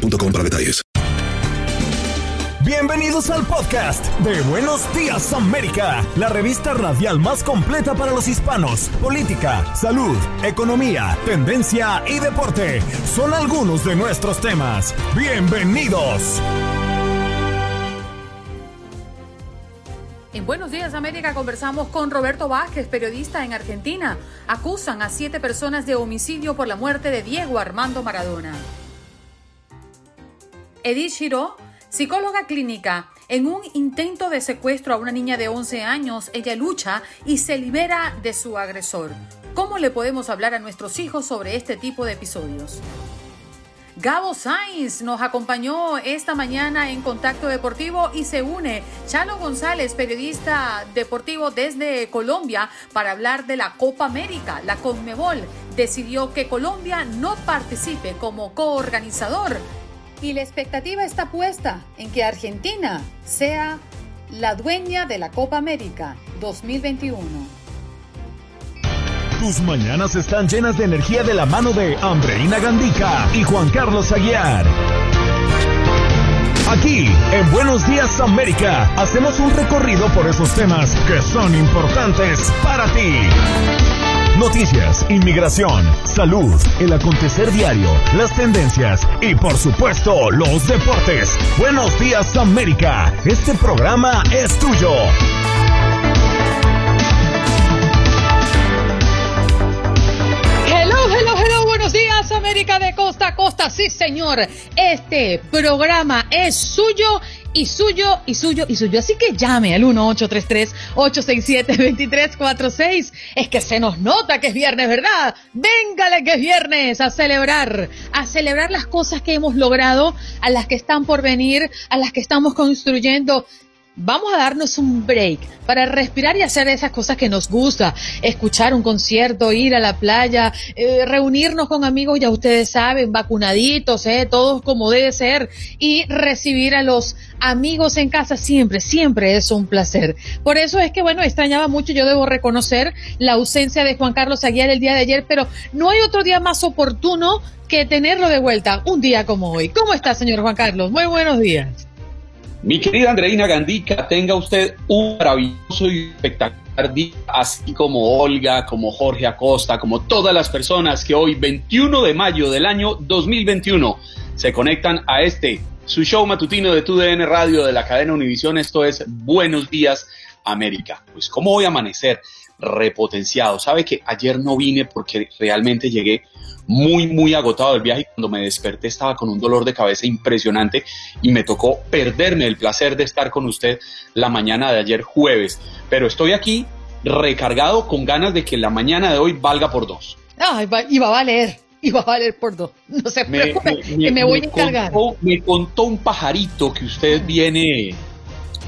para detalles. Bienvenidos al podcast de Buenos Días América, la revista radial más completa para los hispanos. Política, salud, economía, tendencia y deporte son algunos de nuestros temas. Bienvenidos. En Buenos Días América conversamos con Roberto Vázquez, periodista en Argentina. Acusan a siete personas de homicidio por la muerte de Diego Armando Maradona. Edith Giro, psicóloga clínica. En un intento de secuestro a una niña de 11 años, ella lucha y se libera de su agresor. ¿Cómo le podemos hablar a nuestros hijos sobre este tipo de episodios? Gabo Sainz nos acompañó esta mañana en Contacto Deportivo y se une Chalo González, periodista deportivo desde Colombia, para hablar de la Copa América. La Conmebol decidió que Colombia no participe como coorganizador y la expectativa está puesta en que Argentina sea la dueña de la Copa América 2021. Tus mañanas están llenas de energía de la mano de Andreina Gandica y Juan Carlos Aguiar. Aquí, en Buenos Días América, hacemos un recorrido por esos temas que son importantes para ti. Noticias, inmigración, salud, el acontecer diario, las tendencias y por supuesto los deportes. Buenos días América, este programa es tuyo. Hello, hello, hello, buenos días América de costa a costa. Sí señor, este programa es suyo y suyo y suyo y suyo. Así que llame al 1-833-867-2346. Es que se nos nota que es viernes, ¿verdad? Véngale que es viernes a celebrar, a celebrar las cosas que hemos logrado, a las que están por venir, a las que estamos construyendo vamos a darnos un break para respirar y hacer esas cosas que nos gusta, escuchar un concierto, ir a la playa, eh, reunirnos con amigos, ya ustedes saben, vacunaditos, eh, todos como debe ser, y recibir a los amigos en casa siempre, siempre es un placer. Por eso es que, bueno, extrañaba mucho, yo debo reconocer la ausencia de Juan Carlos Aguiar el día de ayer, pero no hay otro día más oportuno que tenerlo de vuelta un día como hoy. ¿Cómo está, señor Juan Carlos? Muy buenos días. Mi querida Andreina Gandica, tenga usted un maravilloso y espectacular día, así como Olga, como Jorge Acosta, como todas las personas que hoy, 21 de mayo del año 2021, se conectan a este, su show matutino de TUDN Radio de la cadena Univisión. Esto es Buenos Días América. Pues, ¿cómo voy a amanecer? Repotenciado. Sabe que ayer no vine porque realmente llegué muy, muy agotado del viaje y cuando me desperté estaba con un dolor de cabeza impresionante y me tocó perderme el placer de estar con usted la mañana de ayer jueves. Pero estoy aquí recargado con ganas de que la mañana de hoy valga por dos. Ay, y va a valer. Y va a valer por dos. No se preocupe, que me voy a encargar. me contó un pajarito que usted viene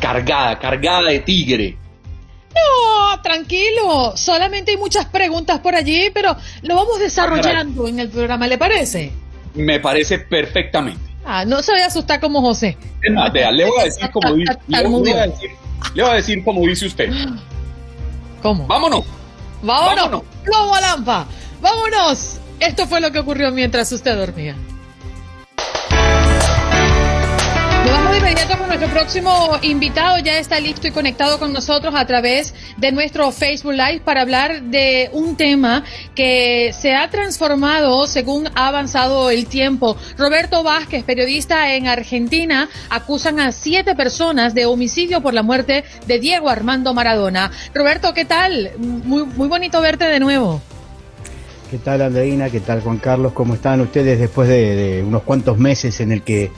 cargada, cargada de tigre. No, tranquilo. Solamente hay muchas preguntas por allí, pero lo vamos desarrollando en el programa, ¿le parece? Me parece perfectamente. Ah, no se vaya a asustar como José. le voy a decir como dice, le, voy a decir, le voy a decir como dice usted. ¿Cómo? Vámonos. Vámonos. Vámonos. Lampa. Vámonos. Esto fue lo que ocurrió mientras usted dormía. Vamos de inmediato con nuestro próximo invitado. Ya está listo y conectado con nosotros a través de nuestro Facebook Live para hablar de un tema que se ha transformado según ha avanzado el tiempo. Roberto Vázquez, periodista en Argentina, acusan a siete personas de homicidio por la muerte de Diego Armando Maradona. Roberto, ¿qué tal? Muy, muy bonito verte de nuevo. ¿Qué tal, Andreina? ¿Qué tal, Juan Carlos? ¿Cómo están ustedes después de, de unos cuantos meses en el que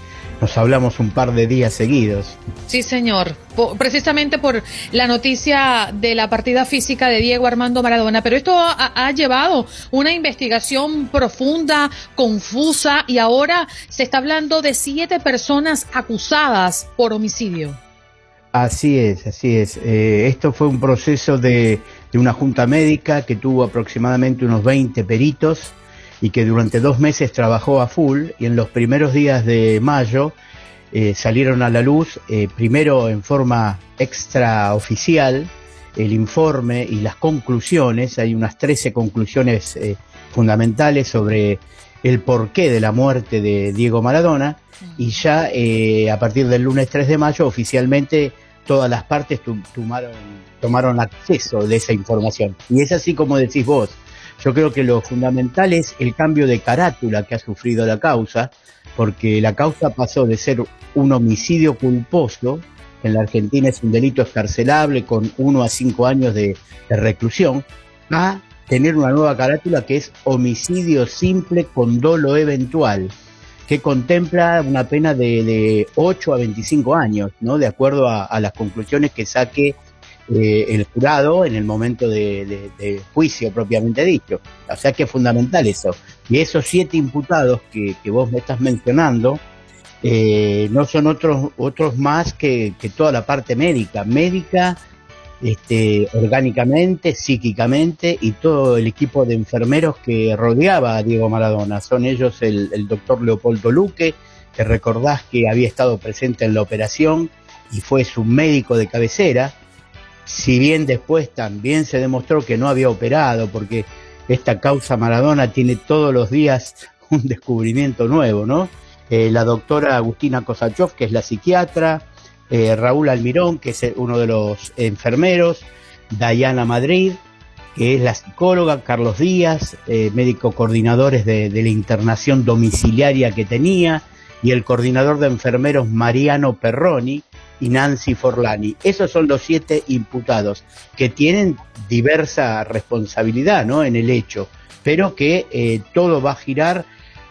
nos hablamos un par de días seguidos. Sí, señor. precisamente por la noticia de la partida física de Diego Armando Maradona. Pero esto ha, llevado una investigación profunda, confusa, y ahora se está hablando de siete personas acusadas por homicidio. Así es, así es. Eh, esto fue un proceso de, de una junta médica que tuvo aproximadamente unos 20 peritos y que durante dos meses trabajó a full y en los primeros días de mayo eh, salieron a la luz, eh, primero en forma extraoficial, el informe y las conclusiones, hay unas 13 conclusiones eh, fundamentales sobre el porqué de la muerte de Diego Maradona y ya a partir del lunes 3 de mayo oficialmente todas las partes tomaron, tomaron acceso de esa información. Y es así como decís vos, yo creo que lo fundamental es el cambio de carátula que ha sufrido la causa, porque la causa pasó de ser un homicidio culposo, que en la Argentina es un delito escarcelable con uno a cinco años de, reclusión, a tener una nueva carátula que es homicidio simple con dolo eventual, que contempla una pena de, de 8 a 25 años, ¿no? De acuerdo a, a las conclusiones que saque eh, el jurado en el momento de, juicio propiamente dicho. O sea que es fundamental eso. Y esos siete imputados que, vos me estás mencionando eh, no son otros, otros más que, toda la parte médica. Médica, este, orgánicamente, psíquicamente y todo el equipo de enfermeros que rodeaba a Diego Maradona. Son ellos el, el doctor Leopoldo Luque, que recordás que había estado presente en la operación y fue su médico de cabecera si bien después también se demostró que no había operado, porque esta causa Maradona tiene todos los días un descubrimiento nuevo, ¿no? Eh, la doctora Agustina Kosachov, que es la psiquiatra, eh, Raúl Almirón, que es uno de los enfermeros, Dayana Madrid, que es la psicóloga, Carlos Díaz, eh, médico coordinadores de, de la internación domiciliaria que tenía, y el coordinador de enfermeros Mariano Perroni, y Nancy Forlani. Esos son los siete imputados que tienen diversa responsabilidad ¿no? en el hecho, pero que eh, todo va a girar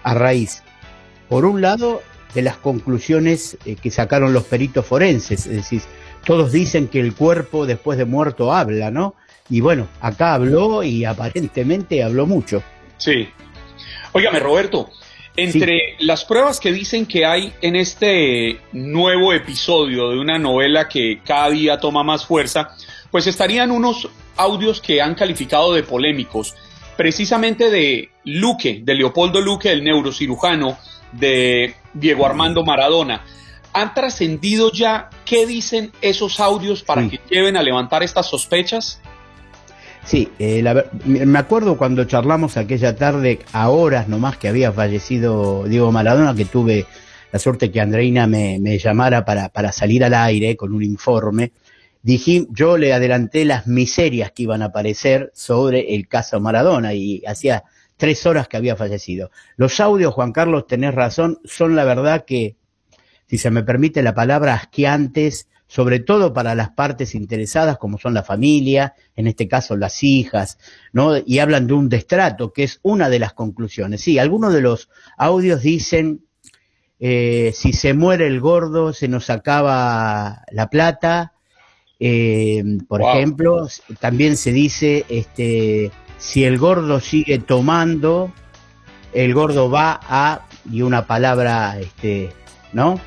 a raíz, por un lado, de las conclusiones eh, que sacaron los peritos forenses, es decir, todos dicen que el cuerpo después de muerto habla, ¿no? Y bueno, acá habló y aparentemente habló mucho. Sí. Óigame, Roberto, entre las pruebas que dicen que hay en este nuevo episodio de una novela que cada día toma más fuerza, pues estarían unos audios que han calificado de polémicos, precisamente de Luque, de Leopoldo Luque, el neurocirujano, de Diego Armando Maradona. ¿Han trascendido ya qué dicen esos audios para que lleven a levantar estas sospechas? Sí, eh, me acuerdo cuando charlamos aquella tarde, a horas nomás que había fallecido Diego Maradona, que tuve la suerte que Andreina me, llamara para, para, salir al aire con un informe. Dije, yo le adelanté las miserias que iban a aparecer sobre el caso Maradona y hacía tres horas que había fallecido. Los audios, Juan Carlos, tenés razón, son la verdad que, si se me permite la palabra, asqueantes, sobre todo para las partes interesadas, como son la familia, en este caso las hijas, ¿no? Y hablan de un destrato, que es una de las conclusiones. Sí, algunos de los audios dicen, eh, si se muere el gordo, se nos acaba la plata. Eh, por ejemplo, también se dice, este, si el gordo sigue tomando, el gordo va a, y una palabra, este, ¿no?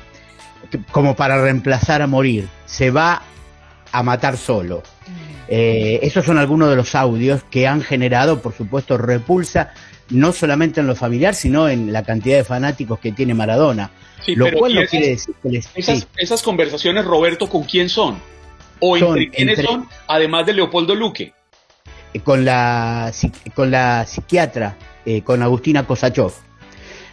como para reemplazar a morir, se va a matar solo. Eh, esos son algunos de los audios que han generado, por supuesto, repulsa, no solamente en lo familiar, sino en la cantidad de fanáticos que tiene Maradona. lo cual no quiere decir que esas, conversaciones, Roberto, ¿con quién son? ¿O entre quiénes son, además de Leopoldo Luque? Eh, con la, con la psiquiatra, eh, con Agustina Kosachov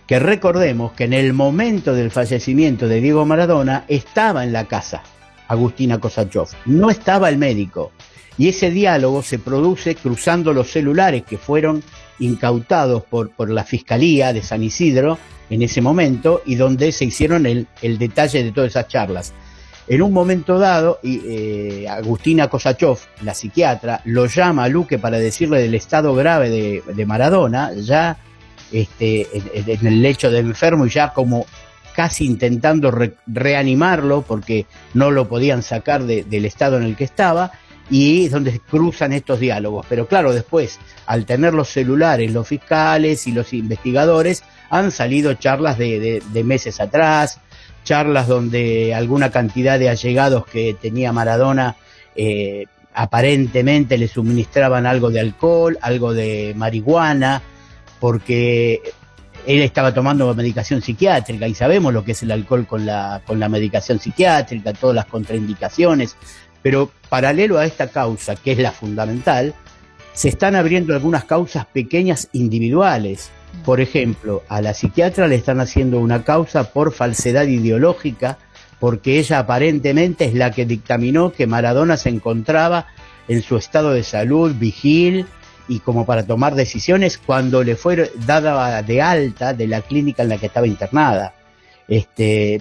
que recordemos que en el momento del fallecimiento de Diego Maradona estaba en la casa Agustina Kosachov, no estaba el médico. Y ese diálogo se produce cruzando los celulares que fueron incautados por, por la Fiscalía de San Isidro en ese momento y donde se hicieron el, detalle de todas esas charlas. En un momento dado, eh, Agustina Kosachov, la psiquiatra, lo llama a Luque para decirle del estado grave de, de Maradona, ya este, en, el lecho del enfermo y ya como casi intentando reanimarlo porque no lo podían sacar del estado en el que estaba y es donde cruzan estos diálogos. Pero claro, después, al tener los celulares, los fiscales y los investigadores, han salido charlas de, meses atrás, charlas donde alguna cantidad de allegados que tenía Maradona eh, aparentemente le suministraban algo de alcohol, algo de marihuana, porque él estaba tomando medicación psiquiátrica y sabemos lo que es el alcohol con la, con la medicación psiquiátrica, todas las contraindicaciones, pero paralelo a esta causa, que es la fundamental, se están abriendo algunas causas pequeñas individuales. Por ejemplo, a la psiquiatra le están haciendo una causa por falsedad ideológica, porque ella aparentemente es la que dictaminó que Maradona se encontraba en su estado de salud vigil y como para tomar decisiones cuando le fue dada de alta de la clínica en la que estaba internada. Este,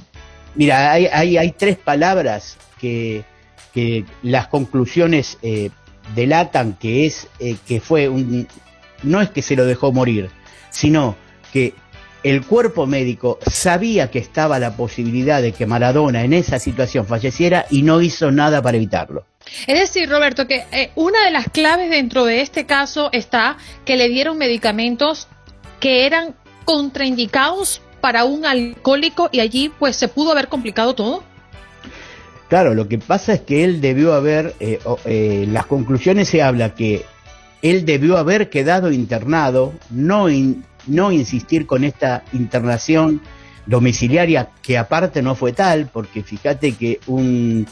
mira, hay, hay tres palabras que, que las conclusiones eh, delatan que es eh, que fue un no es que se lo dejó morir, sino que el cuerpo médico sabía que estaba la posibilidad de que Maradona en esa situación falleciera y no hizo nada para evitarlo. Es decir, Roberto, que eh, una de las claves dentro de este caso está que le dieron medicamentos que eran contraindicados para un alcohólico y allí pues se pudo haber complicado todo. Claro, lo que pasa es que él debió haber, eh, eh, las conclusiones se habla que él debió haber quedado internado, no, no insistir con esta internación domiciliaria, que aparte no fue tal, porque fíjate que un,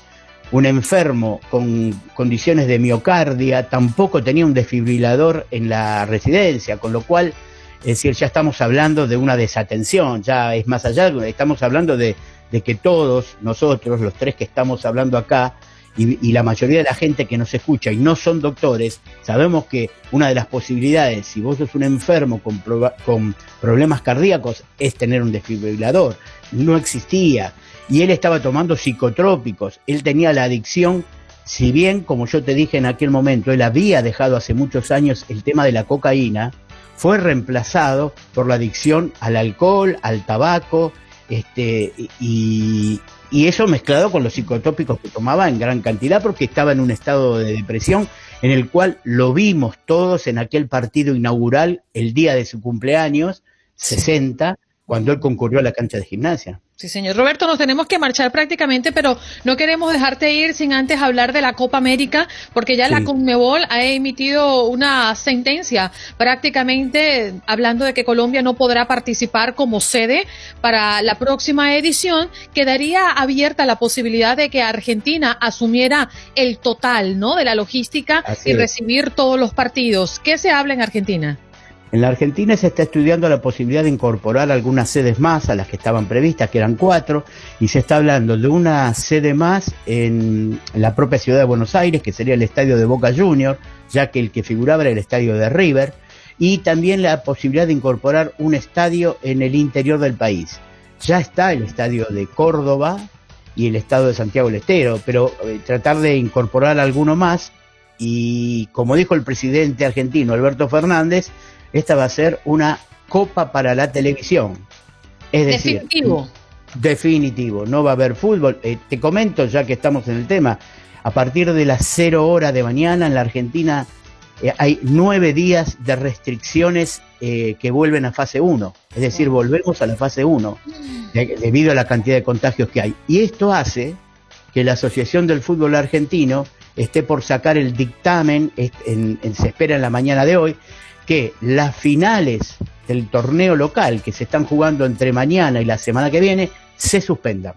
un enfermo con condiciones de miocardia tampoco tenía un desfibrilador en la residencia, con lo cual, es decir, ya estamos hablando de una desatención, ya es más allá, estamos hablando de de que todos nosotros, los tres que estamos hablando acá, y, la mayoría de la gente que nos escucha y no son doctores, sabemos que una de las posibilidades, si vos sos un enfermo con, con problemas cardíacos, es tener un desfibrilador. No existía. Y él estaba tomando psicotrópicos. Él tenía la adicción, si bien, como yo te dije en aquel momento, él había dejado hace muchos años el tema de la cocaína, fue reemplazado por la adicción al alcohol, al tabaco este, y, eso mezclado con los psicotópicos que tomaba en gran cantidad porque estaba en un estado de depresión en el cual lo vimos todos en aquel partido inaugural el día de su cumpleaños, 60, cuando él concurrió a la cancha de gimnasia. Sí, señor Roberto, nos tenemos que marchar prácticamente, pero no queremos dejarte ir sin antes hablar de la Copa América, porque ya la Conmebol ha emitido una sentencia prácticamente hablando de que Colombia no podrá participar como sede para la próxima edición. Quedaría abierta la posibilidad de que Argentina asumiera el total, ¿no? De la logística y recibir todos los partidos. ¿Qué se habla en Argentina? En la Argentina se está estudiando la posibilidad de incorporar algunas sedes más a las que estaban previstas, que eran cuatro, y se está hablando de una sede más en la propia ciudad de Buenos Aires, que sería el estadio de Boca Juniors, ya que el que figuraba era el estadio de River, y también la posibilidad de incorporar un estadio en el interior del país. Ya está el estadio de Córdoba y el estado de Santiago del Estero, pero eh, tratar de incorporar alguno más, y como dijo el presidente argentino Alberto Fernández, esta va a ser una copa para la televisión. Es decir, definitivo. Definitivo, no va a haber fútbol. Eh, te comento, ya que estamos en el tema, a partir de las cero horas de mañana en la Argentina eh, hay nueve días de restricciones eh, que vuelven a fase 1. Es decir, volvemos a la fase 1 debido a la cantidad de contagios que hay. Y esto hace que la Asociación del Fútbol Argentino esté por sacar el dictamen, se espera en la mañana de hoy, que las finales del torneo local que se están jugando entre mañana y la semana que viene se suspendan.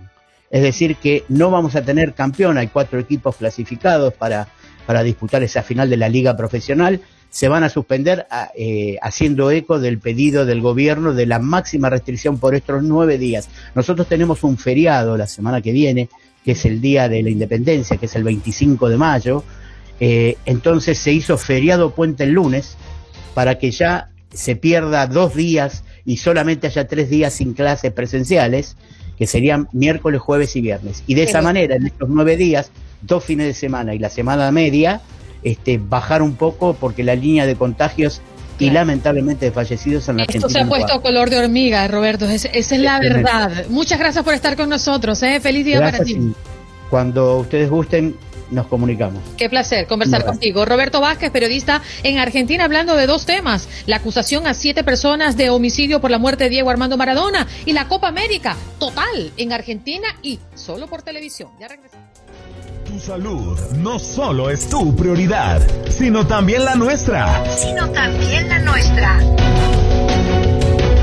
Es decir, que no vamos a tener campeón, hay cuatro equipos clasificados para, para disputar esa final de la liga profesional, se van a suspender eh, haciendo eco del pedido del gobierno de la máxima restricción por estos nueve días. Nosotros tenemos un feriado la semana que viene, que es el Día de la Independencia, que es el 25 de mayo, eh, entonces se hizo feriado puente el lunes, para que ya se pierda dos días y solamente haya tres días sin clases presenciales, que serían miércoles, jueves y viernes. Y de esa manera, en estos nueve días, dos fines de semana y la semana media, este, bajar un poco porque la línea de contagios y lamentablemente fallecidos en la Esto se ha puesto color de hormiga, Roberto, esa es la verdad. Muchas gracias por estar con nosotros, ¿eh? feliz día para ti. Cuando ustedes gusten, nos comunicamos. Qué placer conversar contigo. Roberto Vázquez, periodista en Argentina, hablando de dos temas. La acusación a siete personas de homicidio por la muerte de Diego Armando Maradona y la Copa América, total, en Argentina y solo por televisión. Ya regresamos. Tu salud no solo es tu prioridad, sino también la nuestra. Sino también la nuestra.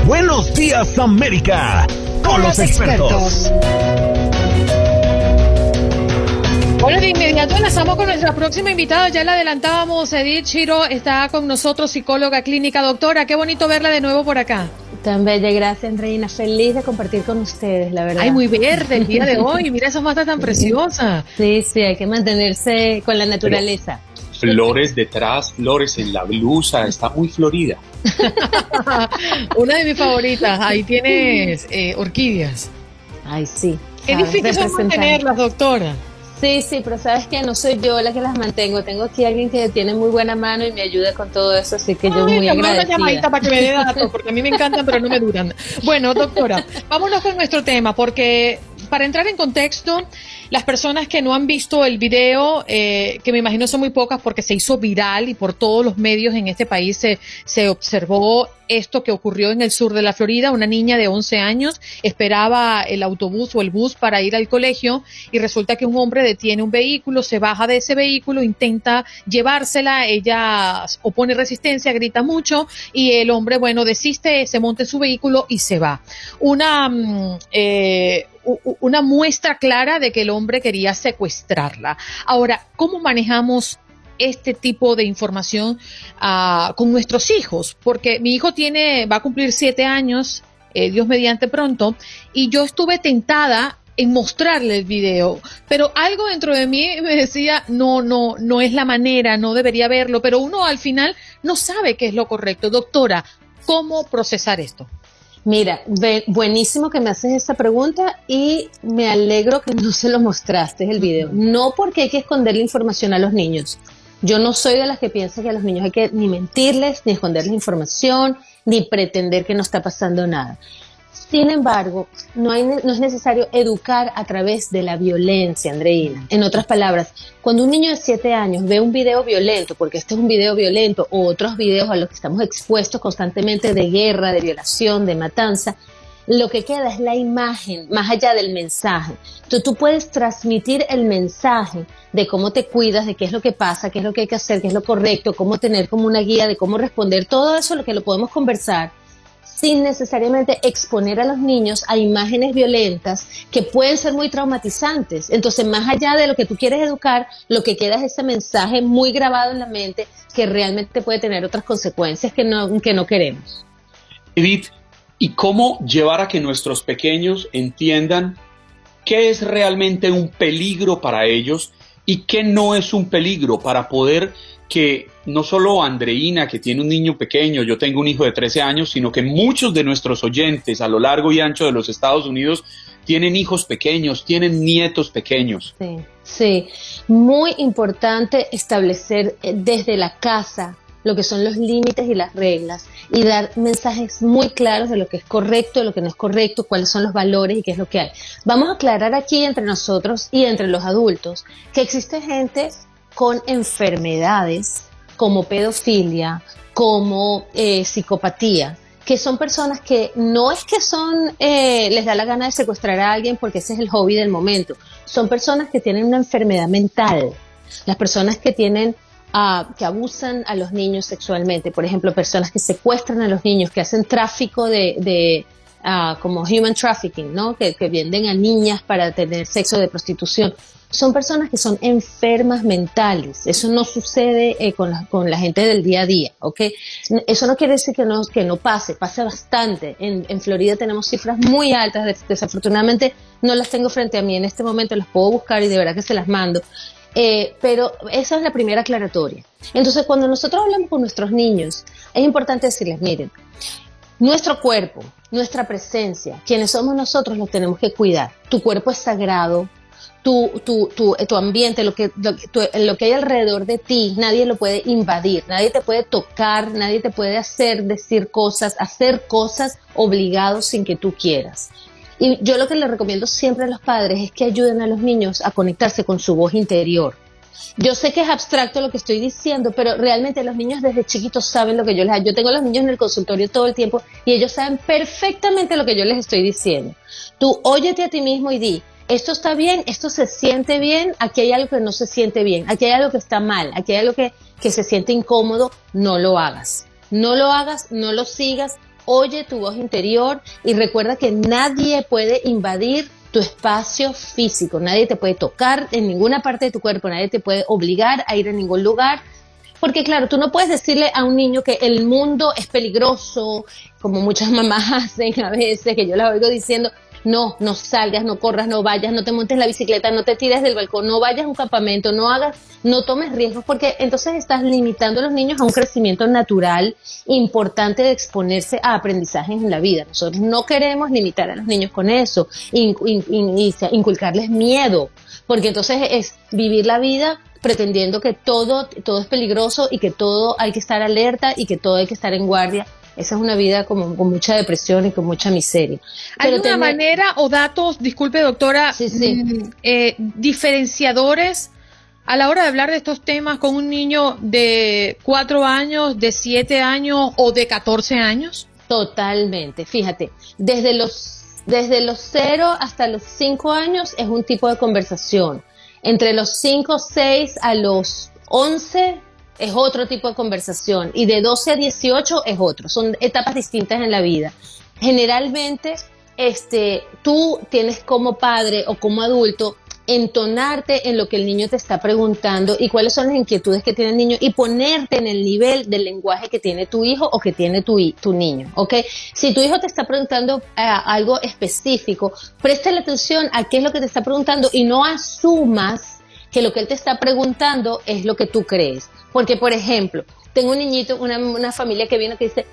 Buenos días, América, con, los, expertos. Bueno, de inmediato enlazamos con nuestra próxima invitada. Ya la adelantábamos, Edith Chiro está con nosotros, psicóloga clínica. Doctora, qué bonito verla de nuevo por acá. Tan bella, gracias, Reina. Feliz de compartir con ustedes, la verdad. Ay, muy verde el día de hoy. Mira esas matas tan preciosas. Sí, sí, hay que mantenerse con la naturaleza. flores detrás, flores en la blusa, está muy florida. Una de mis favoritas. Ahí tienes eh, orquídeas. Ay, sí. Es difícil mantenerlas, doctora. Sí, sí, pero sabes que no soy yo la que las mantengo. Tengo aquí alguien que tiene muy buena mano y me ayuda con todo eso, así que yo muy agradecida. una llamadita para que me dé datos, porque a mí me encantan, pero no me duran. Bueno, doctora, vámonos con nuestro tema, porque para entrar en contexto, las personas que no han visto el video, eh, que me imagino son muy pocas porque se hizo viral y por todos los medios en este país se, se observó esto que ocurrió en el sur de la Florida. Una niña de 11 años esperaba el autobús o el bus para ir al colegio y resulta que un hombre detiene un vehículo, se baja de ese vehículo, intenta llevársela, ella opone resistencia, grita mucho y el hombre, bueno, desiste, se monta en su vehículo y se va. Una, mm, eh, una muestra clara de que el hombre quería secuestrarla. Ahora, ¿cómo manejamos este tipo de información uh, con nuestros hijos? Porque mi hijo tiene, va a cumplir siete años, eh, Dios mediante pronto, y yo estuve tentada en mostrarle el video, pero algo dentro de mí me decía, no, no, no es la manera, no debería verlo, pero uno al final no sabe qué es lo correcto. Doctora, ¿cómo procesar esto? Mira, buenísimo que me haces esa pregunta y me alegro que no se lo mostraste el video. No porque hay que esconder la información a los niños. Yo no soy de las que piensa que a los niños hay que ni mentirles, ni esconderles información, ni pretender que no está pasando nada. Sin embargo, no, hay, no es necesario educar a través de la violencia, Andreina. En otras palabras, cuando un niño de 7 años ve un video violento, porque este es un video violento, o otros videos a los que estamos expuestos constantemente de guerra, de violación, de matanza, lo que queda es la imagen, más allá del mensaje. Tú, tú puedes transmitir el mensaje de cómo te cuidas, de qué es lo que pasa, qué es lo que hay que hacer, qué es lo correcto, cómo tener como una guía de cómo responder, todo eso lo que lo podemos conversar sin necesariamente exponer a los niños a imágenes violentas que pueden ser muy traumatizantes. Entonces, más allá de lo que tú quieres educar, lo que queda es ese mensaje muy grabado en la mente que realmente puede tener otras consecuencias que no, que no queremos. Edith, ¿y cómo llevar a que nuestros pequeños entiendan qué es realmente un peligro para ellos y qué no es un peligro para poder que no solo Andreina, que tiene un niño pequeño, yo tengo un hijo de 13 años, sino que muchos de nuestros oyentes a lo largo y ancho de los Estados Unidos tienen hijos pequeños, tienen nietos pequeños. Sí, sí. Muy importante establecer eh, desde la casa lo que son los límites y las reglas y dar mensajes muy claros de lo que es correcto, de lo que no es correcto, cuáles son los valores y qué es lo que hay. Vamos a aclarar aquí entre nosotros y entre los adultos que existe gente con enfermedades como pedofilia, como eh, psicopatía, que son personas que no es que son, eh, les da la gana de secuestrar a alguien porque ese es el hobby del momento, son personas que tienen una enfermedad mental, las personas que tienen, uh, que abusan a los niños sexualmente, por ejemplo, personas que secuestran a los niños, que hacen tráfico de, de uh, como human trafficking, ¿no? Que, que venden a niñas para tener sexo de prostitución son personas que son enfermas mentales. Eso no sucede eh, con, la, gente del día a día, ¿ok? Eso no quiere decir que no, que pase, pasa bastante. En, en Florida tenemos cifras muy altas, desafortunadamente no las tengo frente a mí en este momento, las puedo buscar y de verdad que se las mando. Eh, pero esa es la primera aclaratoria. Entonces, cuando nosotros hablamos con nuestros niños, es importante decirles, miren, nuestro cuerpo, nuestra presencia, quienes somos nosotros, los tenemos que cuidar. Tu cuerpo es sagrado, tu, tu, tu, tu ambiente, lo que, lo, lo que hay alrededor de ti, nadie lo puede invadir, nadie te puede tocar, nadie te puede hacer decir cosas, hacer cosas obligados sin que tú quieras. Y yo lo que le recomiendo siempre a los padres es que ayuden a los niños a conectarse con su voz interior. Yo sé que es abstracto lo que estoy diciendo, pero realmente los niños desde chiquitos saben lo que yo les hago. Yo tengo a los niños en el consultorio todo el tiempo y ellos saben perfectamente lo que yo les estoy diciendo. Tú óyete a ti mismo y di, esto está bien, esto se siente bien, aquí hay algo que no se siente bien, aquí hay algo que está mal, aquí hay algo que, que se siente incómodo, no lo hagas. No lo hagas, no lo sigas, oye tu voz interior y recuerda que nadie puede invadir tu espacio físico, nadie te puede tocar en ninguna parte de tu cuerpo, nadie te puede obligar a ir a ningún lugar, porque claro, tú no puedes decirle a un niño que el mundo es peligroso, como muchas mamás hacen a veces, que yo las oigo diciendo, no, no salgas, no corras, no vayas, no te montes la bicicleta, no te tires del balcón, no vayas a un campamento, no hagas, no tomes riesgos, porque entonces estás limitando a los niños a un crecimiento natural importante de exponerse a aprendizajes en la vida. Nosotros no queremos limitar a los niños con eso, inculcarles miedo, porque entonces es vivir la vida pretendiendo que todo, todo es peligroso y que todo hay que estar alerta y que todo hay que estar en guardia esa es una vida como con mucha depresión y con mucha miseria. ¿Hay una manera o datos, disculpe doctora, mm, eh, diferenciadores a la hora de hablar de estos temas con un niño de cuatro años, de siete años o de 14 años? Totalmente. Fíjate, desde los desde los 0 hasta los 5 años es un tipo de conversación. Entre los 5, 6 a los 11 es otro tipo de conversación y de 12 a 18 es otro, son etapas distintas en la vida. Generalmente, este, tú tienes como padre o como adulto entonarte en lo que el niño te está preguntando y cuáles son las inquietudes que tiene el niño y ponerte en el nivel del lenguaje que tiene tu hijo o que tiene tu, tu niño, ¿ok? Si tu hijo te está preguntando eh, algo específico, préstale atención a qué es lo que te está preguntando y no asumas que lo que él te está preguntando es lo que tú crees. Porque, por ejemplo, tengo un niñito, una, una familia que viene que dice,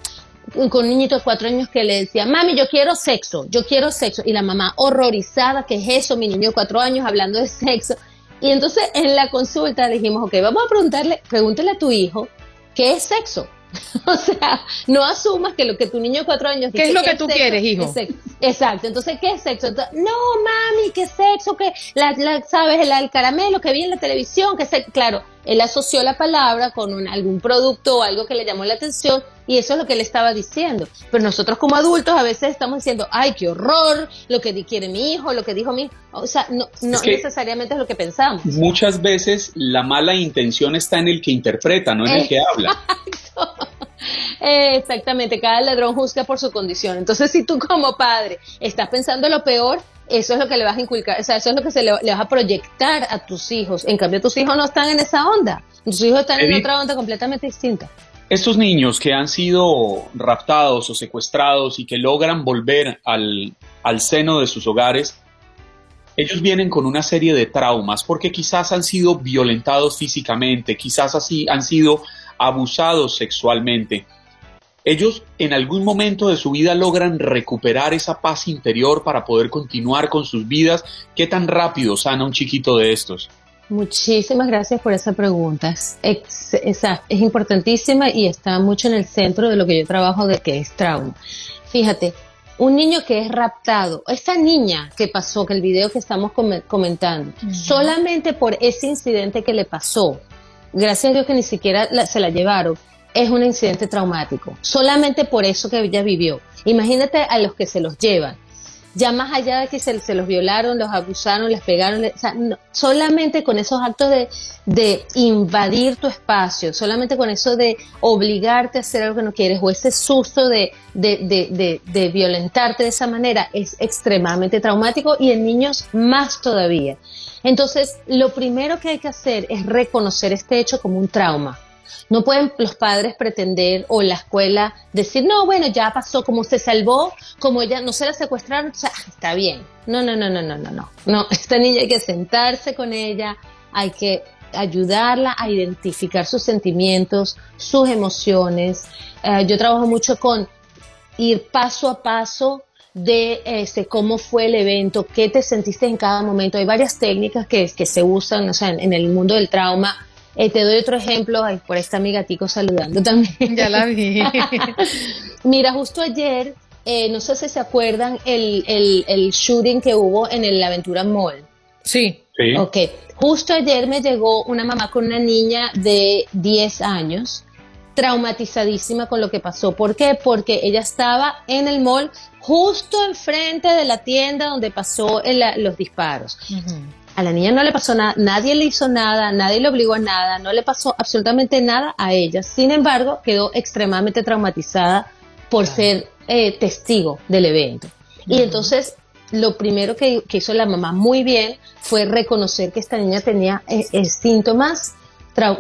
con un niñito de cuatro años que le decía, mami, yo quiero sexo, yo quiero sexo. Y la mamá horrorizada, ¿qué es eso? Mi niño de cuatro años hablando de sexo. Y entonces en la consulta dijimos, ok, vamos a preguntarle, pregúntale a tu hijo, ¿qué es sexo? o sea, no asumas que lo que tu niño de cuatro años dice, ¿Qué es lo que, tú quieres, hijo? Exacto. Entonces, ¿qué es sexo? no, mami, ¿qué sexo? ¿Qué? La, ¿Sabes? El, caramelo que vi en la televisión, que se, claro, él asoció la palabra con algún producto o algo que le llamó la atención y eso es lo que él estaba diciendo. Pero nosotros como adultos a veces estamos diciendo, ay, qué horror, lo que quiere mi hijo, lo que dijo mi. O sea, no, no necesariamente es lo que pensamos. Muchas veces la mala intención está en el que interpreta, no en el que habla. Exactamente, cada ladrón juzga por su condición. Entonces, si tú como padre estás pensando lo peor, eso es lo que le vas a inculcar, o sea, eso es lo que se le, vas a proyectar a tus hijos. En cambio, tus hijos no están en esa onda. Tus hijos están en otra onda completamente distinta. Estos niños que han sido raptados o secuestrados y que logran volver al, al seno de sus hogares, ellos vienen con una serie de traumas porque quizás han sido violentados físicamente, quizás así han sido abusados sexualmente. Ellos en algún momento de su vida logran recuperar esa paz interior para poder continuar con sus vidas. ¿Qué tan rápido sana un chiquito de estos? Muchísimas gracias por esa pregunta. Es, es, importantísima y está mucho en el centro de lo que yo trabajo de que es trauma. Fíjate, un niño que es raptado, esa niña que pasó, que el video que estamos comentando, solamente por ese incidente que le pasó, gracias a Dios que ni siquiera se la llevaron, es un incidente traumático. Solamente por eso que ella vivió. Imagínate a los que se los llevan. Ya más allá de que se, los violaron, los abusaron, les pegaron, o sea, solamente con esos actos de, de, invadir tu espacio, solamente con eso de obligarte a hacer algo que no quieres, o ese susto de, de, de violentarte de esa manera, es extremadamente traumático y en niños más todavía. Entonces, lo primero que hay que hacer es reconocer este hecho como un trauma. No pueden los padres pretender o la escuela decir, no, bueno, ya pasó, como se salvó, como ella no se la secuestraron, o sea, está bien. No, no, no, no, no, no, no. No, esta niña hay que sentarse con ella, hay que ayudarla a identificar sus sentimientos, sus emociones. Eh, yo trabajo mucho con ir paso a paso de este, cómo fue el evento, qué te sentiste en cada momento. Hay varias técnicas que, que se usan o sea, en, el mundo del trauma. Eh, te doy otro ejemplo, Ay, por esta amiga Tico saludando también. Ya la vi. Mira, justo ayer, eh, no sé si se acuerdan, el, el, el shooting que hubo en el Aventura Mall. Sí. Sí. Ok, justo ayer me llegó una mamá con una niña de 10 años traumatizadísima con lo que pasó. ¿Por qué? Porque ella estaba en el mall justo enfrente de la tienda donde pasó los disparos. A la niña no le pasó nada, nadie le hizo nada, nadie le obligó a nada, no le pasó absolutamente nada a ella. Sin embargo, quedó extremadamente traumatizada por ser eh, testigo del evento. Y entonces lo primero que, hizo la mamá muy bien fue reconocer que esta niña tenía eh, eh, síntomas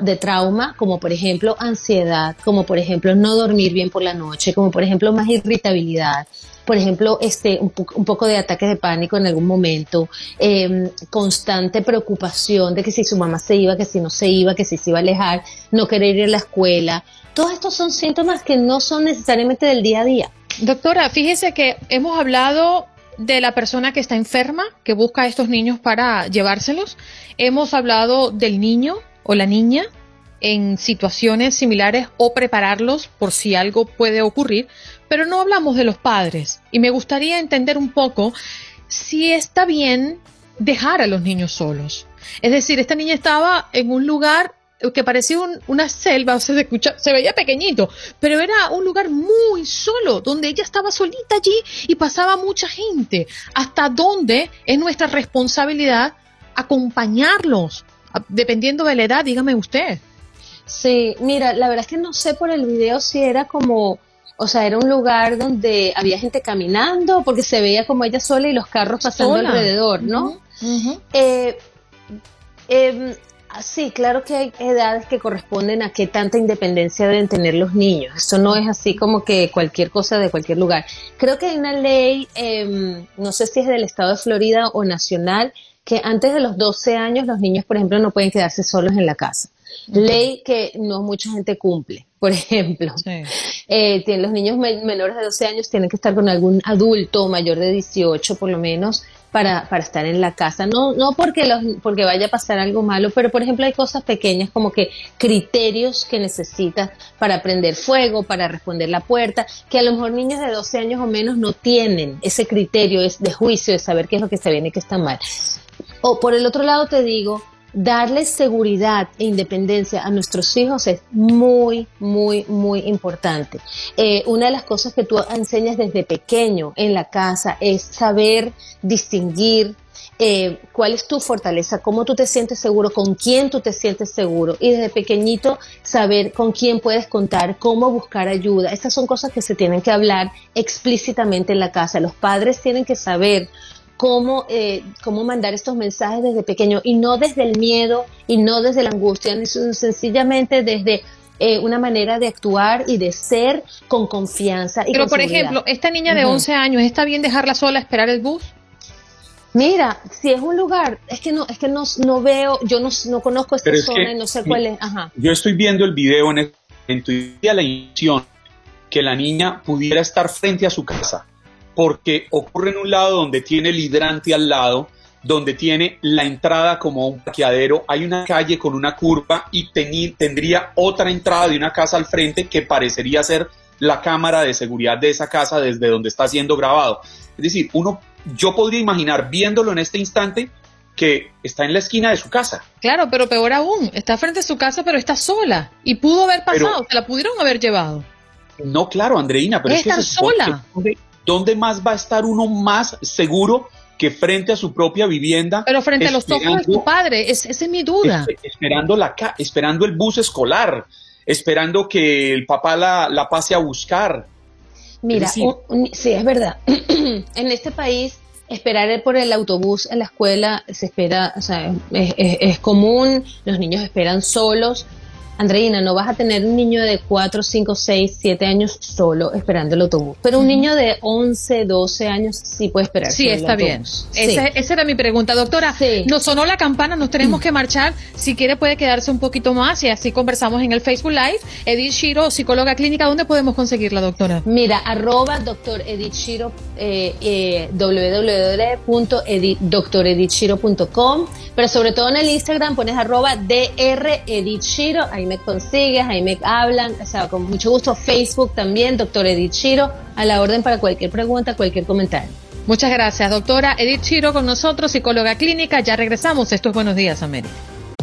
de trauma, como por ejemplo ansiedad, como por ejemplo no dormir bien por la noche, como por ejemplo más irritabilidad, por ejemplo, este, un, poco de ataques de pánico en algún momento, em, constante preocupación de que si su mamá se iba, que si no se iba, que si se iba a alejar, no querer ir a la escuela. Todos estos son síntomas que no son necesariamente del día a día. Doctora, fíjese que hemos hablado de la persona que está enferma, que busca a estos niños para llevárselos. Hemos hablado del niño o la niña en situaciones similares o prepararlos por si algo puede ocurrir, pero no hablamos de los padres. Y me gustaría entender un poco si está bien dejar a los niños solos. Es decir, esta niña estaba en un lugar que parecía una selva, o se, escucha, se veía pequeñito, pero era un lugar muy solo, donde ella estaba solita allí y pasaba mucha gente. ¿Hasta dónde es nuestra responsabilidad acompañarlos? Dependiendo de la edad, dígame usted. Sí, mira, la verdad es que no sé por el video si era como, o sea, era un lugar donde había gente caminando, porque se veía como ella sola y los carros pasando alrededor, ¿no? eh, em, Sí, claro que hay edades que corresponden a qué tanta independencia deben tener los niños. Esto no es así como que cualquier cosa de cualquier lugar. Creo que hay una ley, eh, no sé si es del estado de Florida o nacional, que antes de los 12 años los niños, por ejemplo, no pueden quedarse solos en la casa. Ley que no mucha gente cumple. Por ejemplo, eh, los niños menores de 12 años tienen que estar con algún adulto mayor de 18 por lo menos para, para estar en la casa. No, no porque, los, porque vaya a pasar algo malo, pero por ejemplo hay cosas pequeñas como que criterios que necesitas para prender fuego, para responder la puerta, que a lo mejor niños de 12 años o menos no tienen ese criterio de juicio de saber qué es lo que está bien y qué está mal. O por el otro lado te digo, darles seguridad e independencia a nuestros hijos es muy, muy, muy importante. Eh, una de las cosas que tú enseñas desde pequeño en la casa es saber distinguir eh, cuál es tu fortaleza, cómo tú te sientes seguro, con quién tú te sientes seguro y desde pequeñito saber con quién puedes contar, cómo buscar ayuda. Estas son cosas que se tienen que hablar explícitamente en la casa. Los padres tienen que saber cómo, eh, cómo mandar estos mensajes desde pequeño y no desde el miedo y no desde la angustia, sencillamente desde eh, una manera de actuar y de ser con confianza. Y Pero, por ejemplo, esta niña de 11 años, ¿está bien dejarla sola a esperar el bus? Mira, si es un lugar, es que no, es que no, no veo, yo no, no conozco esta zona y no sé cuál es. Ajá. Yo estoy viendo el video en el momento y la intención que la niña pudiera estar frente a su casa porque ocurre en un lado donde tiene el hidrante al lado, donde tiene la entrada como un parqueadero, hay una calle con una curva y tendría otra entrada de una casa al frente que parecería ser la cámara de seguridad de esa casa desde donde está siendo grabado. Es decir, uno, yo podría imaginar viéndolo en este instante que está en la esquina de su casa. Claro, pero peor aún, está frente a su casa pero está sola y pudo haber pasado, se la pudieron haber llevado. No, claro, Andreina, pero es, que sola. ¿Dónde más va a estar uno más seguro que frente a su propia vivienda? Pero frente a los ojos de su padre, esa es mi duda. Esperando, la, esperando el bus escolar, esperando que el papá la, pase a buscar. Mira, sí, es verdad. en este país, esperar por el autobús en la escuela se espera, o sea, es común, los niños esperan solos Andreina, no vas a tener un niño de 4, 5, 6, 7 años solo esperando el autobús, pero un niño de 11, 12 años sí puede esperar. Sí, está bien. Esa, era mi pregunta. Doctora, nos sonó la campana, nos tenemos que marchar. Si quiere puede quedarse un poquito más y así conversamos en el Facebook Live. Edith Shiro, psicóloga clínica, ¿dónde podemos conseguirla, doctora? Mira, arroba doctor Edith Shiro, eh, eh, www.doctoredithshiro.com, pero sobre todo en el Instagram pones arroba DR Edith Shiro, ahí me consigues, ahí me hablan, o sea, con mucho gusto. Facebook también, doctor Edith Chiro, a la orden para cualquier pregunta, cualquier comentario. Muchas gracias, doctora Edith Chiro con nosotros, psicóloga clínica. Ya regresamos. Esto es Buenos Días, América.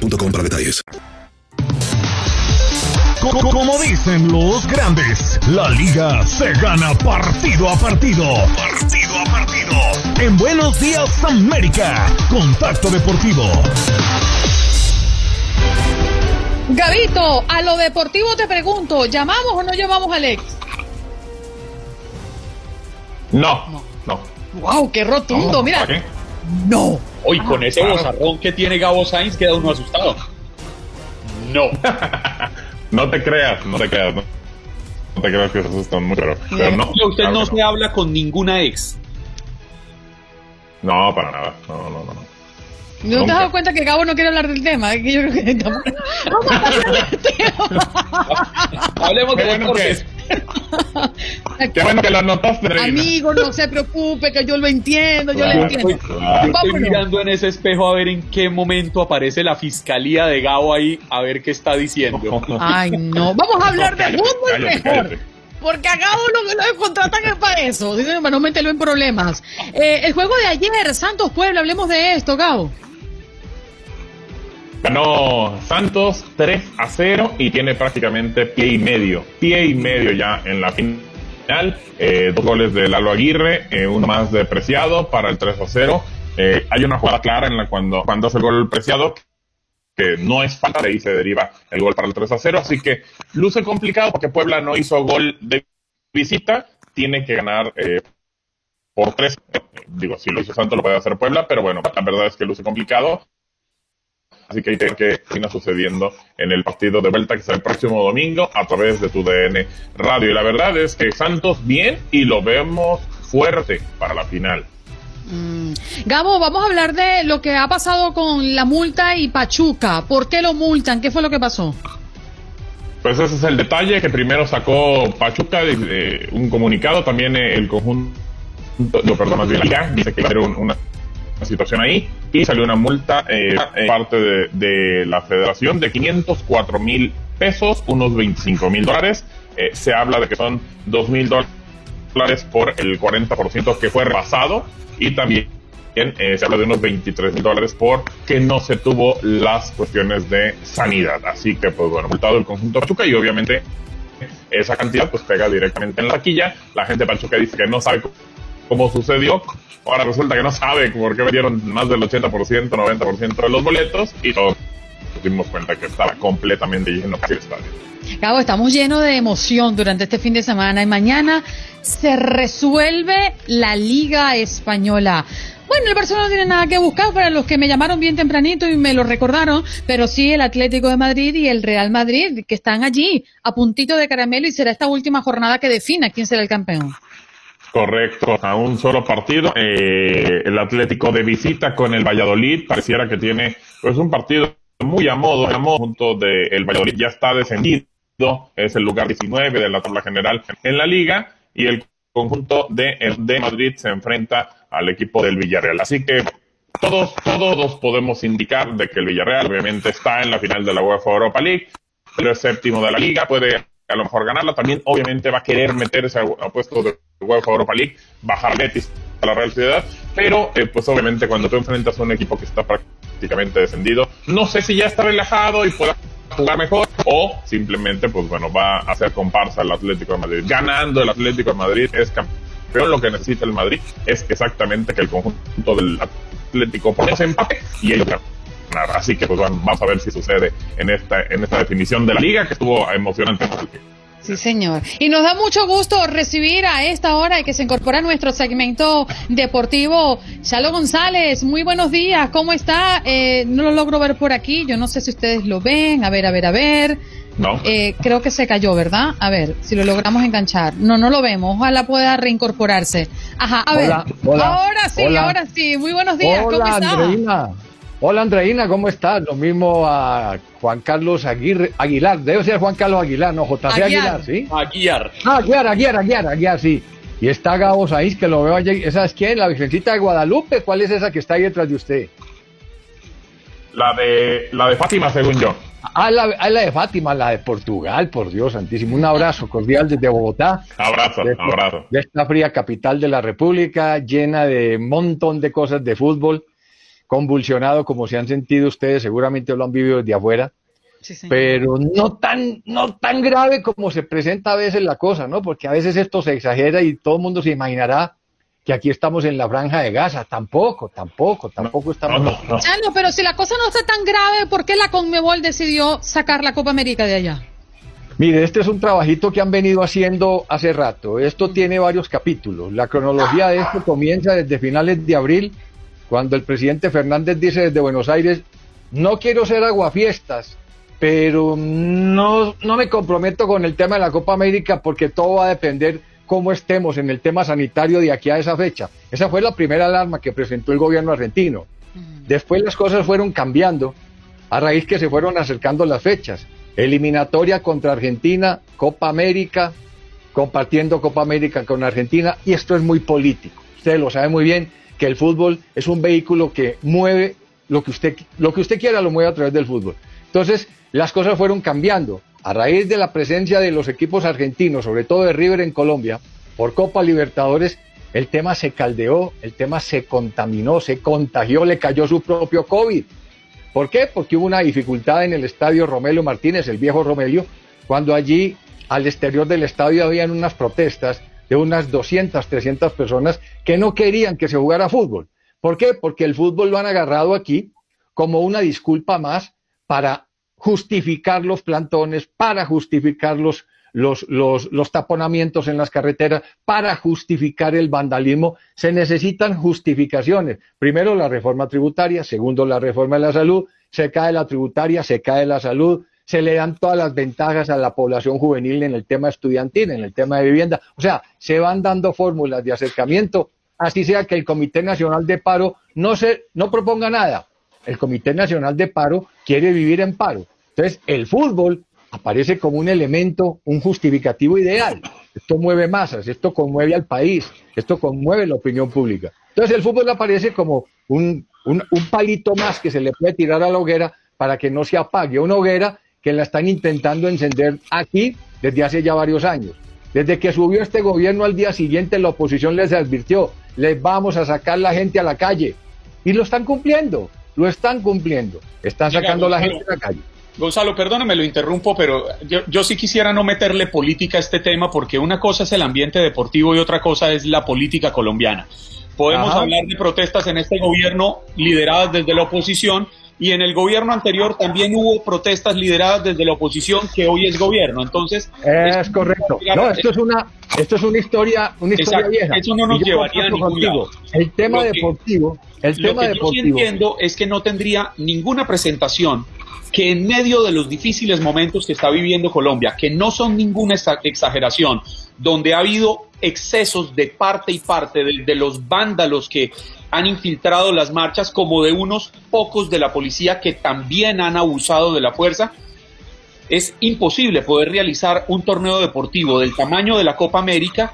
para detalles. Como dicen los grandes, la liga se gana partido a partido. Partido a partido. En Buenos Días América, Contacto Deportivo. Gabito, a lo deportivo te pregunto, ¿llamamos o no llamamos a Alex? No, no. Wow, qué rotundo, mira. No. Hoy con ese bozarrón que tiene Gabo Sainz queda uno asustado. No. no te creas, no te creas. No, te creas que se asustan mucho, pero, no. usted no se habla con ninguna ex. No, para nada. No, no, no. no. ¿No te has dado cuenta que Gabo no quiere hablar del tema? que yo creo que Vamos a hablar del tema. Hablemos de deportes. Qué bueno que lo notaste. Amigo, no se preocupe, que yo lo entiendo, yo lo entiendo. estoy mirando en ese espejo a ver en qué momento aparece la fiscalía de Gabo ahí, a ver qué está diciendo. Ay, no. Vamos a hablar de fútbol mejor. Porque a Gabo lo lo contratan es para eso. Dicen, no mételo en problemas. Eh, el juego de ayer, Santos Puebla, hablemos de esto, Gabo. Ganó Santos 3 a 0 y tiene prácticamente pie y medio, pie y medio ya en la final. Eh, dos goles de Lalo Aguirre, eh, uno más de Preciado para el 3 a 0. Eh, hay una jugada clara en la cuando, cuando hace el gol Preciado que no es falta, de ahí se deriva el gol para el 3 a 0. Así que luce complicado porque Puebla no hizo gol de visita, tiene que ganar por 3. Digo, si lo hizo Santos lo puede hacer Puebla, pero bueno, la verdad es que luce complicado. Así que hay que siga sucediendo en el partido de vuelta que será el próximo domingo a través de tu DN Radio. Y la verdad es que Santos bien y lo vemos fuerte para la final. Mm. Gabo, vamos a hablar de lo que ha pasado con la multa y Pachuca. ¿Por qué lo multan? ¿Qué fue lo que pasó? Pues ese es el detalle que primero sacó Pachuca, un comunicado, también el conjunto, no, perdón, más bien dice que va a haber una situación ahí y salió una multa eh, parte de, la federación de 504 mil pesos, unos 25 mil dólares. Eh, se habla de que son 2 mil dólares por el 40% que fue rebasado y también eh, se habla de unos 23 mil dólares por que no se tuvo las cuestiones de sanidad. Así que, pues bueno, multado el conjunto Pachuca y obviamente esa cantidad pues pega directamente en la taquilla. La gente de Pachuca dice que no sabe cómo sucedió, Ahora resulta que no sabe por qué vendieron más del 80%, 90% de los boletos y todos nos dimos cuenta que estaba completamente lleno el estadio. Cabo, estamos llenos de emoción durante este fin de semana y mañana se resuelve la Liga Española. Bueno, el Barcelona no tiene nada que buscar para los que me llamaron bien tempranito y me lo recordaron, pero sí el Atlético de Madrid y el Real Madrid, que están allí a puntito de caramelo y será esta última jornada que defina quién será el campeón. Correcto, a un solo partido. Eh, el Atlético de visita con el Valladolid pareciera que tiene pues un partido muy a modo, a modo junto de el Valladolid ya está descendido, es el lugar 19 de la tabla general en la liga y el conjunto de, de Madrid se enfrenta al equipo del Villarreal. Así que todos, todos podemos indicar de que el Villarreal obviamente está en la final de la UEFA Europa League, pero es séptimo de la liga, puede a lo mejor ganarla, también obviamente va a querer meterse a, puesto de UEFA Europa League, bajar Betis a la Real Sociedad, pero eh, pues obviamente cuando tú enfrentas a un equipo que está prácticamente descendido, no sé si ya está relajado y pueda jugar mejor o simplemente, pues bueno, va a hacer comparsa el Atlético de Madrid. Ganando el Atlético de Madrid es campeón. Lo que necesita el Madrid es exactamente que el conjunto del Atlético ponga ese empate y ellos ganar. Así que pues vamos a ver si sucede en esta, en esta definición de la liga que estuvo emocionante. Sí, señor. Y nos da mucho gusto recibir a esta hora y que se incorpora a nuestro segmento deportivo Chalo González. Muy buenos días, ¿cómo está? Eh, no lo logro ver por aquí, yo no sé si ustedes lo ven. A ver, a ver, a ver. No. Eh, creo que se cayó, ¿verdad? A ver, si lo logramos enganchar. No, no lo vemos. Ojalá pueda reincorporarse. Ajá, a ver. ahora sí, ahora sí. Muy buenos días, ¿cómo está? Hola Andreina, ¿cómo estás? Lo mismo a Juan Carlos Aguirre, Aguilar, debe ser Juan Carlos Aguilar, no, JC Aguilar, ¿sí? Aguiar. Ah, Aguiar, Aguiar, Aguiar, Aguiar, sí. Y está Gabo Saiz, que lo veo allí. ¿Esa es quién? ¿La Virgencita de Guadalupe? ¿Cuál es esa que está ahí detrás de usted? La de, la de Fátima, según yo. Ah, la, ah, la de Fátima, la de Portugal, por Dios santísimo. Un abrazo cordial desde Bogotá. Abrazo, abrazo. De esta fría capital de la República, llena de un montón de cosas de fútbol convulsionado como se han sentido ustedes, seguramente lo han vivido desde afuera, pero no tan, no tan grave como se presenta a veces la cosa, ¿no? Porque a veces esto se exagera y todo el mundo se imaginará que aquí estamos en la franja de Gaza. Tampoco, tampoco, tampoco estamos. No, no, pero si la cosa no está tan grave, ¿por qué la Conmebol decidió sacar la Copa América de allá? Mire, este es un trabajito que han venido haciendo hace rato. Esto tiene varios capítulos. La cronología de esto comienza desde finales de abril cuando el presidente Fernández dice desde Buenos Aires, no quiero ser aguafiestas, pero no, no me comprometo con el tema de la Copa América porque todo va a depender cómo estemos en el tema sanitario de aquí a esa fecha. Esa fue la primera alarma que presentó el gobierno argentino. Después las cosas fueron cambiando a raíz que se fueron acercando las fechas. Eliminatoria contra Argentina, Copa América, compartiendo Copa América con Argentina, y esto es muy político. Usted lo sabe muy bien que el fútbol es un vehículo que mueve lo que usted, lo que usted quiera, lo mueve a través del fútbol. Entonces, las cosas fueron cambiando. A raíz de la presencia de los equipos argentinos, sobre todo de River en Colombia, por Copa Libertadores, el tema se caldeó, el tema se contaminó, se contagió, le cayó su propio COVID. ¿Por qué? Porque hubo una dificultad en el estadio Romelio Martínez, el viejo Romelio, cuando allí al exterior del estadio habían unas protestas de unas 200, 300 personas que no querían que se jugara fútbol. ¿Por qué? Porque el fútbol lo han agarrado aquí como una disculpa más para justificar los plantones, para justificar los, los, los, taponamientos en las carreteras, para justificar el vandalismo. Se necesitan justificaciones. Primero la reforma tributaria, segundo la reforma de la salud, se cae la tributaria, se cae la salud, se le dan todas las ventajas a la población juvenil en el tema estudiantil, en el tema de vivienda. O sea, se van dando fórmulas de acercamiento, así sea que el Comité Nacional de Paro no, se, no proponga nada. El Comité Nacional de Paro quiere vivir en paro. Entonces, el fútbol aparece como un elemento, un justificativo ideal. Esto mueve masas, esto conmueve al país, esto conmueve la opinión pública. Entonces, el fútbol aparece como un, un, un palito más que se le puede tirar a la hoguera para que no se apague una hoguera que la están intentando encender aquí desde hace ya varios años. Desde que subió este gobierno al día siguiente, la oposición les advirtió, les vamos a sacar la gente a la calle. Y lo están cumpliendo, lo están cumpliendo. Están sacando la gente a la calle. Gonzalo, perdóname, lo interrumpo, pero yo, sí quisiera no meterle política a este tema porque una cosa es el ambiente deportivo y otra cosa es la política colombiana. Podemos hablar de protestas en este gobierno lideradas desde la oposición, y en el gobierno anterior también hubo protestas lideradas desde la oposición que hoy es gobierno. Entonces es, correcto. No, esto es una esto es una historia una historia vieja. Eso no nos llevaría a ningún lado. El tema deportivo, el tema lo que yo sí entiendo es que no tendría ninguna presentación que en medio de los difíciles momentos que está viviendo Colombia, que no son ninguna exageración, donde ha habido excesos de parte y parte de, de los vándalos que han infiltrado las marchas como de unos pocos de la policía que también han abusado de la fuerza. Es imposible poder realizar un torneo deportivo del tamaño de la Copa América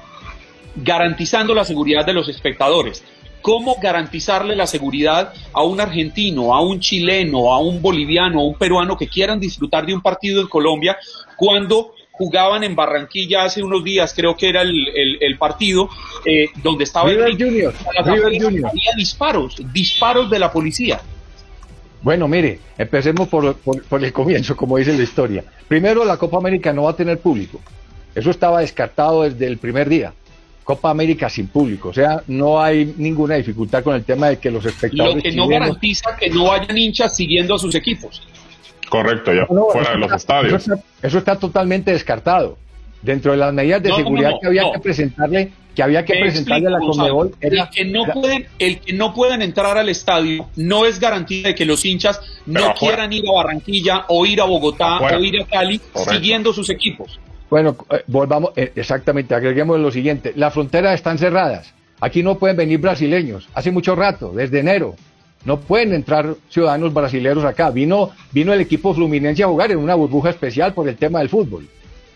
garantizando la seguridad de los espectadores. ¿Cómo garantizarle la seguridad a un argentino, a un chileno, a un boliviano, a un peruano que quieran disfrutar de un partido en Colombia cuando jugaban en Barranquilla hace unos días, creo que era el, partido, eh, donde estaba el Junior, Había disparos, disparos de la policía. Bueno, mire, empecemos por, por, por, el comienzo, como dice la historia. Primero, la Copa América no va a tener público. Eso estaba descartado desde el primer día. Copa América sin público, o sea, no hay ninguna dificultad con el tema de que los espectadores. Lo que no garantiza que no hayan hinchas siguiendo a sus equipos. Correcto, ya fuera de los estadios. Eso está, totalmente descartado. Dentro de las medidas de seguridad que había que presentarle, que había que presentarle a la Conmebol, el que no pueden, el que no puedan entrar al estadio no es garantía de que los hinchas no quieran ir a Barranquilla o ir a Bogotá o ir a Cali siguiendo sus equipos. Bueno, eh, volvamos, eh, exactamente, agreguemos lo siguiente. Las fronteras están cerradas. Aquí no pueden venir brasileños. Hace mucho rato, desde enero. No pueden entrar ciudadanos brasileños acá. Vino, vino el equipo Fluminense a jugar en una burbuja especial por el tema del fútbol.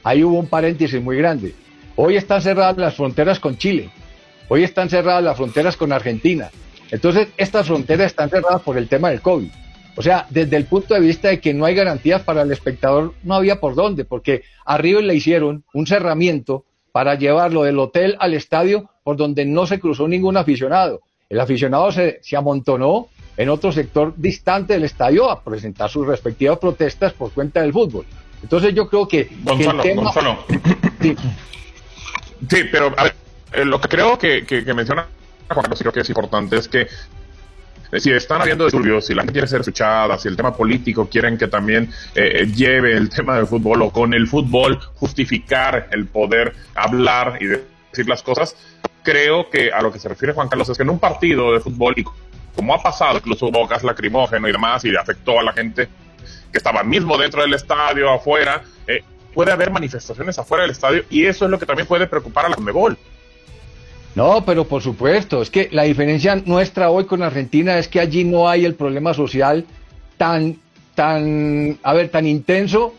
Ahí hubo un paréntesis muy grande. Hoy están cerradas las fronteras con Chile. Hoy están cerradas las fronteras con Argentina. Entonces, estas fronteras están cerradas por el tema del COVID. O sea, desde el punto de vista de que no hay garantías para el espectador, no había por dónde, porque a River le hicieron un cerramiento para llevarlo del hotel al estadio por donde no se cruzó ningún aficionado. El aficionado se, amontonó en otro sector distante del estadio a presentar sus respectivas protestas por cuenta del fútbol. Entonces yo creo que... Gonzalo, Gonzalo. Sí. sí. pero a ver, eh, lo que creo que, que, que menciona Juan Carlos, creo que es importante es que si están habiendo disturbios, si la gente quiere ser escuchada, si el tema político quieren que también eh, lleve el tema del fútbol o con el fútbol justificar el poder hablar y decir las cosas, creo que a lo que se refiere Juan Carlos es que en un partido de fútbol, y como ha pasado, incluso hubo gas lacrimógeno y demás, y afectó a la gente que estaba mismo dentro del estadio, afuera, eh, puede haber manifestaciones afuera del estadio y eso es lo que también puede preocupar a la Conmebol. No, pero por supuesto, es que la diferencia nuestra hoy con Argentina es que allí no hay el problema social tan, tan, a ver, tan intenso,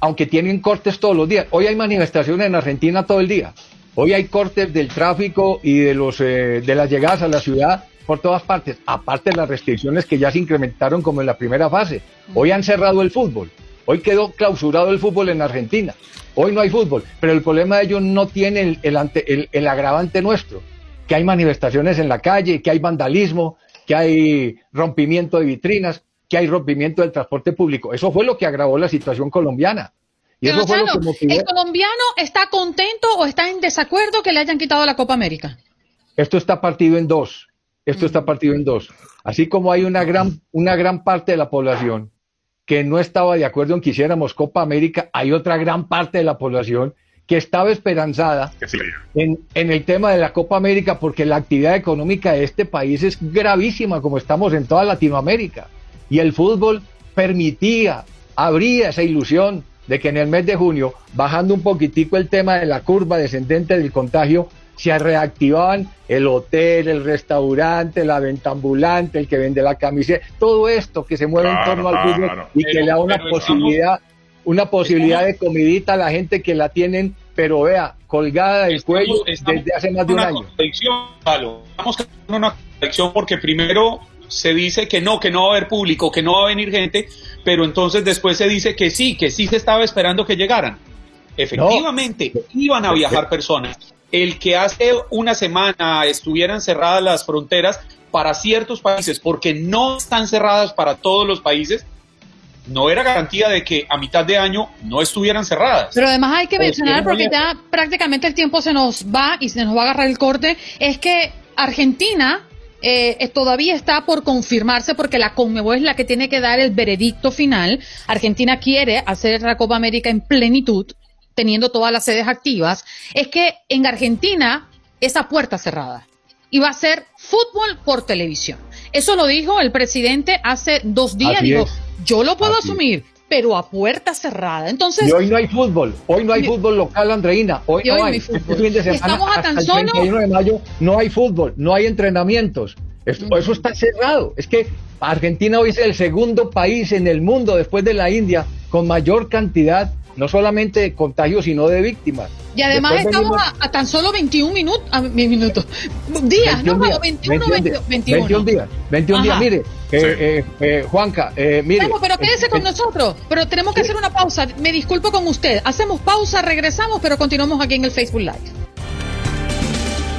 aunque tienen cortes todos los días. Hoy hay manifestaciones en Argentina todo el día. Hoy hay cortes del tráfico y de los eh, de las llegadas a la ciudad por todas partes, aparte de las restricciones que ya se incrementaron como en la primera fase. Hoy han cerrado el fútbol. Hoy quedó clausurado el fútbol en Argentina. Hoy no hay fútbol, pero el problema de ellos no tiene el, el, agravante nuestro, que hay manifestaciones en la calle, que hay vandalismo, que hay rompimiento de vitrinas, que hay rompimiento del transporte público. Eso fue lo que agravó la situación colombiana. Y eso fue lo que ¿El colombiano está contento o está en desacuerdo que le hayan quitado la Copa América? Esto está partido en dos. Esto está partido en dos. Así como hay una gran, una gran parte de la población que no estaba de acuerdo en que hiciéramos Copa América, hay otra gran parte de la población que estaba esperanzada en, en, el tema de la Copa América porque la actividad económica de este país es gravísima como estamos en toda Latinoamérica. Y el fútbol permitía, abría esa ilusión de que en el mes de junio, bajando un poquitico el tema de la curva descendente del contagio, se reactivaban el hotel, el restaurante, la venta ambulante, el que vende la camiseta, todo esto que se mueve en torno al fútbol y que le da una posibilidad, una posibilidad de comidita a la gente que la tienen, pero vea, colgada del cuello desde hace más de un año. Vamos a una contradicción porque primero se dice que no, que no va a haber público, que no va a venir gente, pero entonces después se dice que sí, que sí se estaba esperando que llegaran. Efectivamente, iban a viajar personas, el que hace una semana estuvieran cerradas las fronteras para ciertos países, porque no están cerradas para todos los países, no era garantía de que a mitad de año no estuvieran cerradas. Pero además hay que mencionar, porque ya prácticamente el tiempo se nos va y se nos va a agarrar el corte, es que Argentina eh, todavía está por confirmarse porque la Conmebol es la que tiene que dar el veredicto final. Argentina quiere hacer la Copa América en plenitud teniendo todas las sedes activas, es que en Argentina esa puerta cerrada y va a ser fútbol por televisión. Eso lo dijo el presidente hace dos días. Digo, yo lo puedo asumir, pero a puerta cerrada. Entonces. Y hoy no hay fútbol. Hoy no hay fútbol local, Andreina. Hoy, no hay. Este fin de semana, Estamos a tan solo. El 31 de mayo no hay fútbol, no hay entrenamientos. eso está cerrado. Es que Argentina hoy es el segundo país en el mundo, después de la India, con mayor cantidad no solamente de contagios, sino de víctimas. Y además estamos a, tan solo 21 minutos, minutos, días, 21 no, 21, 21, 21, días, 21 días, mire, eh, eh, Juanca, eh, mire. pero quédese con nosotros, pero tenemos que hacer una pausa, me disculpo con usted, hacemos pausa, regresamos, pero continuamos aquí en el Facebook Live.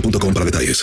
boostmobile.com para detalles.